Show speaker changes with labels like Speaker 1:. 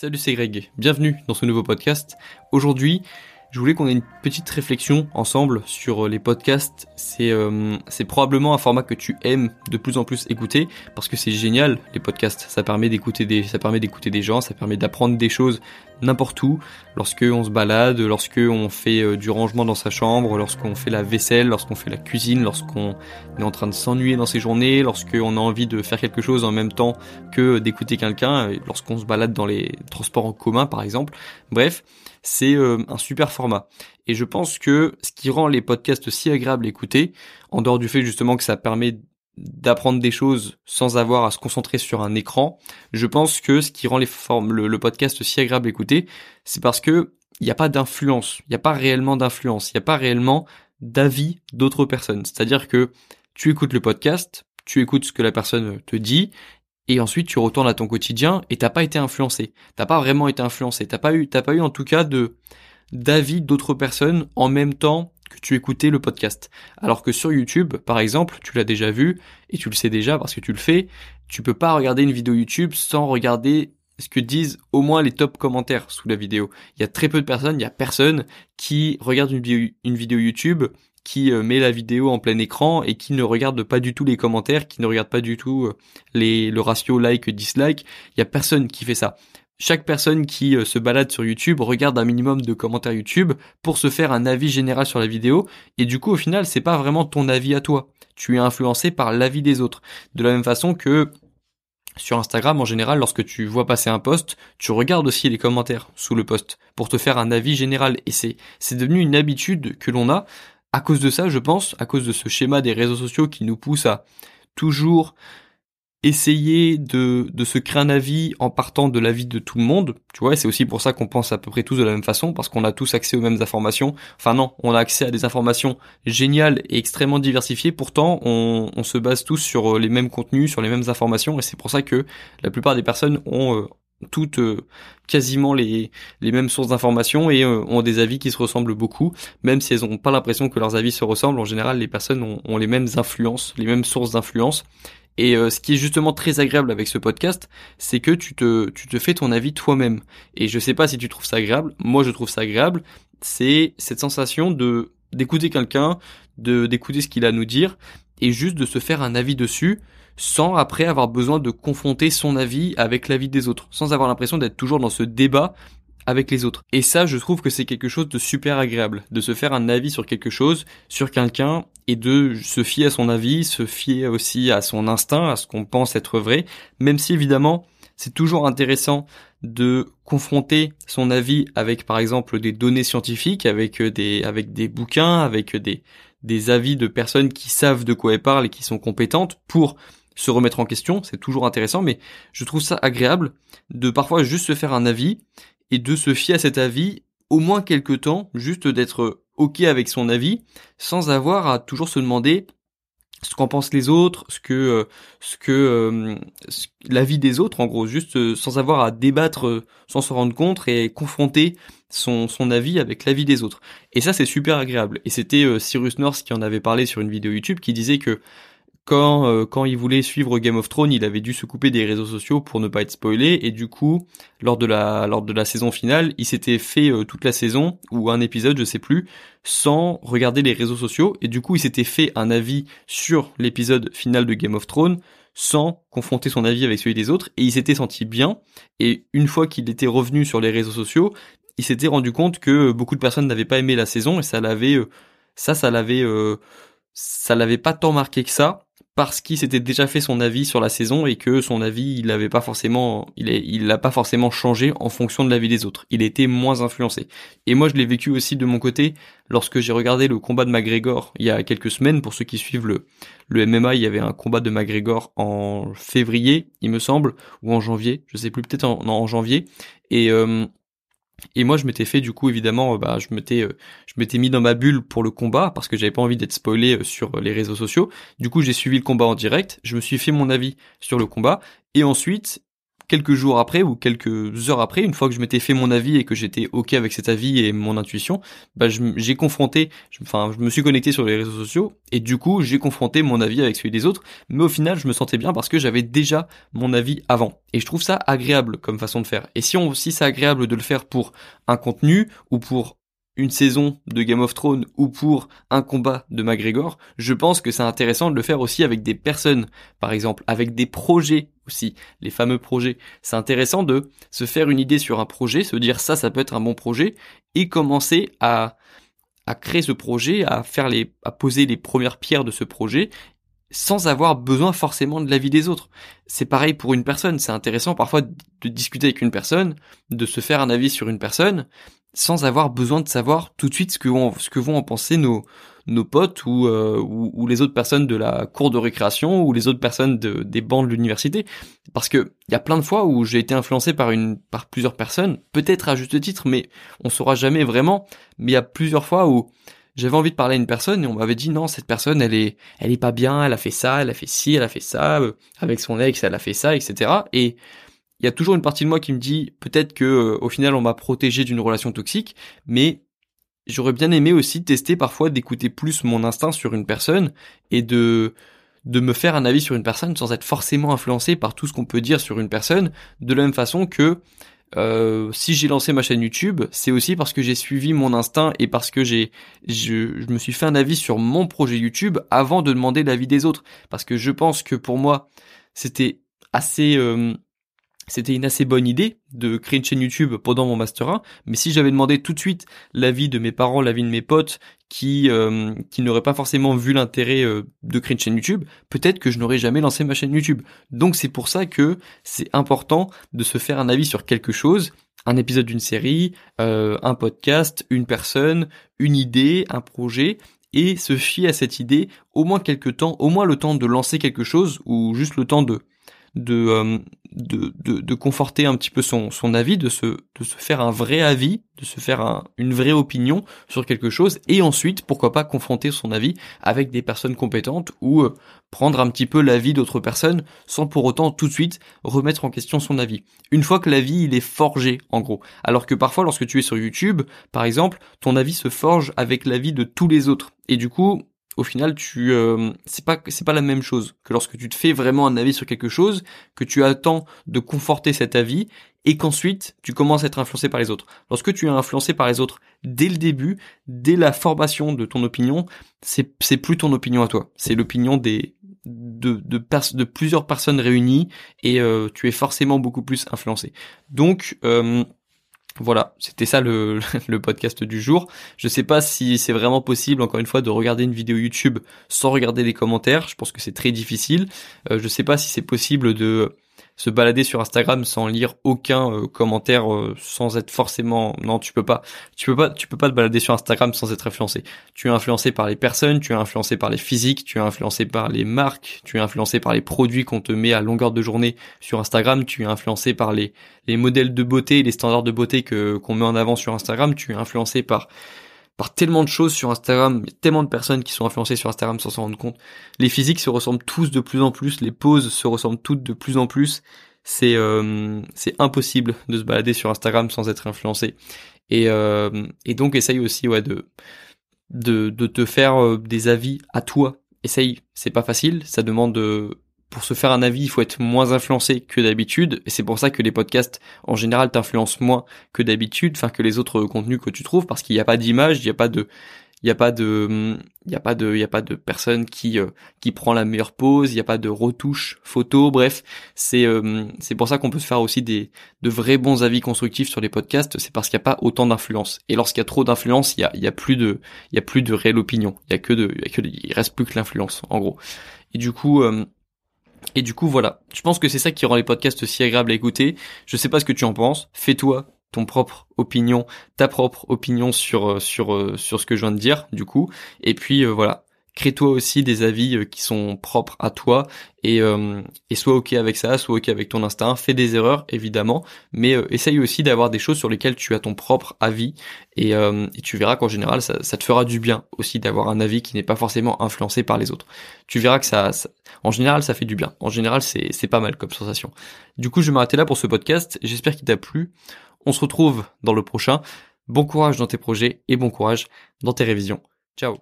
Speaker 1: Salut, c'est Greg. Bienvenue dans ce nouveau podcast. Aujourd'hui, je voulais qu'on ait une petite réflexion ensemble sur euh, les podcasts. C'est euh, c'est probablement un format que tu aimes de plus en plus écouter parce que c'est génial les podcasts. Ça permet d'écouter des ça permet d'écouter des gens, ça permet d'apprendre des choses n'importe où, lorsque on se balade, lorsque on fait euh, du rangement dans sa chambre, lorsqu'on fait la vaisselle, lorsqu'on fait la cuisine, lorsqu'on est en train de s'ennuyer dans ses journées, lorsqu'on a envie de faire quelque chose en même temps que d'écouter quelqu'un, lorsqu'on se balade dans les transports en commun par exemple. Bref, c'est euh, un super format. Et je pense que ce qui rend les podcasts si agréables à écouter, en dehors du fait justement que ça permet d'apprendre des choses sans avoir à se concentrer sur un écran, je pense que ce qui rend les formes, le, podcast si agréable à écouter, c'est parce que il n'y a pas d'influence, il n'y a pas réellement d'influence, il n'y a pas réellement d'avis d'autres personnes. C'est-à-dire que tu écoutes le podcast, tu écoutes ce que la personne te dit, et ensuite tu retournes à ton quotidien et t'as pas été influencé. T'as pas vraiment été influencé. T'as pas eu, t'as pas eu en tout cas de d'avis d'autres personnes en même temps que tu écoutais le podcast. Alors que sur YouTube, par exemple, tu l'as déjà vu, et tu le sais déjà parce que tu le fais, tu peux pas regarder une vidéo YouTube sans regarder ce que disent au moins les top commentaires sous la vidéo. Il y a très peu de personnes, il y a personne qui regarde une vidéo, une vidéo YouTube, qui euh, met la vidéo en plein écran et qui ne regarde pas du tout les commentaires, qui ne regarde pas du tout euh, les, le ratio like-dislike. Il y a personne qui fait ça chaque personne qui euh, se balade sur YouTube regarde un minimum de commentaires YouTube pour se faire un avis général sur la vidéo et du coup au final c'est pas vraiment ton avis à toi. Tu es influencé par l'avis des autres. De la même façon que sur Instagram en général lorsque tu vois passer un post, tu regardes aussi les commentaires sous le post pour te faire un avis général et c'est c'est devenu une habitude que l'on a à cause de ça, je pense, à cause de ce schéma des réseaux sociaux qui nous pousse à toujours essayer de, de se créer un avis en partant de l'avis de tout le monde, tu vois, c'est aussi pour ça qu'on pense à peu près tous de la même façon, parce qu'on a tous accès aux mêmes informations. Enfin non, on a accès à des informations géniales et extrêmement diversifiées, pourtant on, on se base tous sur euh, les mêmes contenus, sur les mêmes informations, et c'est pour ça que la plupart des personnes ont euh, toutes euh, quasiment les, les mêmes sources d'informations et ont des avis qui se ressemblent beaucoup, même si elles n'ont pas l'impression que leurs avis se ressemblent. En général, les personnes ont, ont les mêmes influences, les mêmes sources d'influence, et euh, ce qui est justement très agréable avec ce podcast, c'est que tu te, tu te fais ton avis toi-même. Et je sais pas si tu trouves ça agréable, moi je trouve ça agréable, c'est cette sensation de d'écouter quelqu'un, de d'écouter ce qu'il a à nous dire, et juste de se faire un avis dessus, sans après avoir besoin de confronter son avis avec l'avis des autres, sans avoir l'impression d'être toujours dans ce débat avec les autres. Et ça, je trouve que c'est quelque chose de super agréable, de se faire un avis sur quelque chose, sur quelqu'un, et de se fier à son avis, se fier aussi à son instinct, à ce qu'on pense être vrai, même si évidemment, c'est toujours intéressant de confronter son avis avec par exemple des données scientifiques, avec des, avec des bouquins, avec des, des avis de personnes qui savent de quoi elles parlent et qui sont compétentes pour se remettre en question, c'est toujours intéressant, mais je trouve ça agréable de parfois juste se faire un avis et de se fier à cet avis au moins quelque temps, juste d'être ok avec son avis, sans avoir à toujours se demander ce qu'en pensent les autres, ce que euh, ce que euh, l'avis des autres en gros, juste euh, sans avoir à débattre, sans se rendre compte et confronter son son avis avec l'avis des autres. Et ça c'est super agréable. Et c'était Cyrus North qui en avait parlé sur une vidéo YouTube qui disait que quand euh, quand il voulait suivre Game of Thrones, il avait dû se couper des réseaux sociaux pour ne pas être spoilé. Et du coup, lors de la lors de la saison finale, il s'était fait euh, toute la saison ou un épisode, je sais plus, sans regarder les réseaux sociaux. Et du coup, il s'était fait un avis sur l'épisode final de Game of Thrones sans confronter son avis avec celui des autres. Et il s'était senti bien. Et une fois qu'il était revenu sur les réseaux sociaux, il s'était rendu compte que beaucoup de personnes n'avaient pas aimé la saison. Et ça l'avait euh, ça ça l'avait ça l'avait pas tant marqué que ça parce qu'il s'était déjà fait son avis sur la saison et que son avis il avait pas forcément il est, il pas forcément changé en fonction de l'avis des autres. Il était moins influencé. Et moi je l'ai vécu aussi de mon côté lorsque j'ai regardé le combat de McGregor il y a quelques semaines pour ceux qui suivent le le MMA, il y avait un combat de McGregor en février, il me semble, ou en janvier, je sais plus peut-être en, en janvier et euh, et moi, je m'étais fait du coup évidemment, euh, bah, je m'étais, euh, je m'étais mis dans ma bulle pour le combat parce que j'avais pas envie d'être spoilé euh, sur les réseaux sociaux. Du coup, j'ai suivi le combat en direct, je me suis fait mon avis sur le combat et ensuite, quelques jours après ou quelques heures après, une fois que je m'étais fait mon avis et que j'étais ok avec cet avis et mon intuition, bah j'ai confronté, enfin je me suis connecté sur les réseaux sociaux et du coup j'ai confronté mon avis avec celui des autres, mais au final je me sentais bien parce que j'avais déjà mon avis avant et je trouve ça agréable comme façon de faire. Et si on si c'est agréable de le faire pour un contenu ou pour une saison de Game of Thrones ou pour un combat de McGregor, je pense que c'est intéressant de le faire aussi avec des personnes, par exemple, avec des projets aussi, les fameux projets. C'est intéressant de se faire une idée sur un projet, se dire ça, ça peut être un bon projet, et commencer à, à créer ce projet, à faire les, à poser les premières pierres de ce projet, sans avoir besoin forcément de l'avis des autres. C'est pareil pour une personne. C'est intéressant parfois de discuter avec une personne, de se faire un avis sur une personne, sans avoir besoin de savoir tout de suite ce que vont, ce que vont en penser nos, nos potes ou, euh, ou, les autres personnes de la cour de récréation ou les autres personnes de, des bancs de l'université. Parce que il y a plein de fois où j'ai été influencé par une par plusieurs personnes, peut-être à juste titre, mais on saura jamais vraiment. Mais il y a plusieurs fois où j'avais envie de parler à une personne et on m'avait dit non cette personne elle est elle est pas bien, elle a fait ça, elle a fait ci, elle a fait ça, euh, avec son ex elle a fait ça, etc. Et il y a toujours une partie de moi qui me dit peut-être que euh, au final on m'a protégé d'une relation toxique, mais j'aurais bien aimé aussi tester parfois d'écouter plus mon instinct sur une personne et de de me faire un avis sur une personne sans être forcément influencé par tout ce qu'on peut dire sur une personne, de la même façon que euh, si j'ai lancé ma chaîne YouTube, c'est aussi parce que j'ai suivi mon instinct et parce que j'ai, je, je, me suis fait un avis sur mon projet YouTube avant de demander l'avis des autres. Parce que je pense que pour moi, c'était assez euh, c'était une assez bonne idée de créer une chaîne YouTube pendant mon master 1, mais si j'avais demandé tout de suite l'avis de mes parents, l'avis de mes potes, qui euh, qui n'auraient pas forcément vu l'intérêt euh, de créer une chaîne YouTube, peut-être que je n'aurais jamais lancé ma chaîne YouTube. Donc c'est pour ça que c'est important de se faire un avis sur quelque chose, un épisode d'une série, euh, un podcast, une personne, une idée, un projet, et se fier à cette idée au moins quelques temps, au moins le temps de lancer quelque chose ou juste le temps de euh, de, de, de, conforter un petit peu son, son avis, de se, de se faire un vrai avis, de se faire une vraie opinion sur quelque chose, et ensuite, pourquoi pas confronter son avis avec des personnes compétentes ou euh, prendre un petit peu l'avis d'autres personnes sans pour autant tout de suite remettre en question son avis. Une fois que l'avis il est forgé en gros. Alors que parfois lorsque tu es sur YouTube, par exemple, ton avis se forge avec l'avis de tous les autres. Et du coup, au final tu euh, c'est pas c'est pas la même chose que lorsque tu te fais vraiment un avis sur quelque chose que tu attends de conforter cet avis et qu'ensuite tu commences à être influencé par les autres. Lorsque tu es influencé par les autres dès le début, dès la formation de ton opinion, c'est c'est plus ton opinion à toi, c'est l'opinion des de de, de plusieurs personnes réunies et euh, tu es forcément beaucoup plus influencé. Donc euh, voilà, c'était ça le, podcast du jour. Je sais pas si c'est vraiment possible, encore une fois, de regarder une vidéo YouTube sans regarder les commentaires. Je pense que c'est très difficile. Euh, je sais pas si c'est possible de se balader sur Instagram sans lire aucun euh, commentaire, euh, sans être forcément. Non, tu peux pas. Tu peux pas. Tu peux pas te balader sur Instagram sans être influencé. Tu es influencé par les personnes, tu es influencé par les physiques, tu es influencé par les marques, tu es influencé par les produits qu'on te met à longueur de journée sur Instagram, tu es influencé par les les modèles de beauté, les standards de beauté que qu'on met en avant sur Instagram, tu es influencé par par tellement de choses sur Instagram, tellement de personnes qui sont influencées sur Instagram sans s'en rendre compte. Les physiques se ressemblent tous de plus en plus, les poses se ressemblent toutes de plus en plus. C'est euh, c'est impossible de se balader sur Instagram sans être influencé. Et, euh, et donc essaye aussi ouais de de, de te faire euh, des avis à toi. Essaye, c'est pas facile, ça demande de pour se faire un avis, il faut être moins influencé que d'habitude, et c'est pour ça que les podcasts en général t'influencent moins que d'habitude, enfin que les autres contenus que tu trouves, parce qu'il n'y a pas d'image, il n'y a pas de, il n'y a pas de, il y a pas de, il y a pas de personne qui euh, qui prend la meilleure pose, il n'y a pas de retouche photo, bref, c'est euh, c'est pour ça qu'on peut se faire aussi des de vrais bons avis constructifs sur les podcasts, c'est parce qu'il n'y a pas autant d'influence. Et lorsqu'il y a trop d'influence, il y a il y a plus de il y a plus de réelle opinion, il y a que de il, reste plus que l'influence en gros. Et du coup euh, et du coup, voilà. Je pense que c'est ça qui rend les podcasts si agréables à écouter. Je sais pas ce que tu en penses. Fais-toi ton propre opinion, ta propre opinion sur euh, sur euh, sur ce que je viens de dire, du coup. Et puis euh, voilà. Crée-toi aussi des avis euh, qui sont propres à toi et, euh, et sois ok avec ça, sois ok avec ton instinct, fais des erreurs évidemment, mais euh, essaye aussi d'avoir des choses sur lesquelles tu as ton propre avis et, et tu verras qu'en général ça, te fera du bien aussi d'avoir un avis qui n'est pas forcément influencé par les autres. Tu verras que ça, en général ça fait du bien, en général c'est pas mal comme sensation. Du coup je vais m'arrêter là pour ce podcast, j'espère qu'il t'a plu, on se retrouve dans le prochain, bon courage dans tes projets et bon courage dans tes révisions. Ciao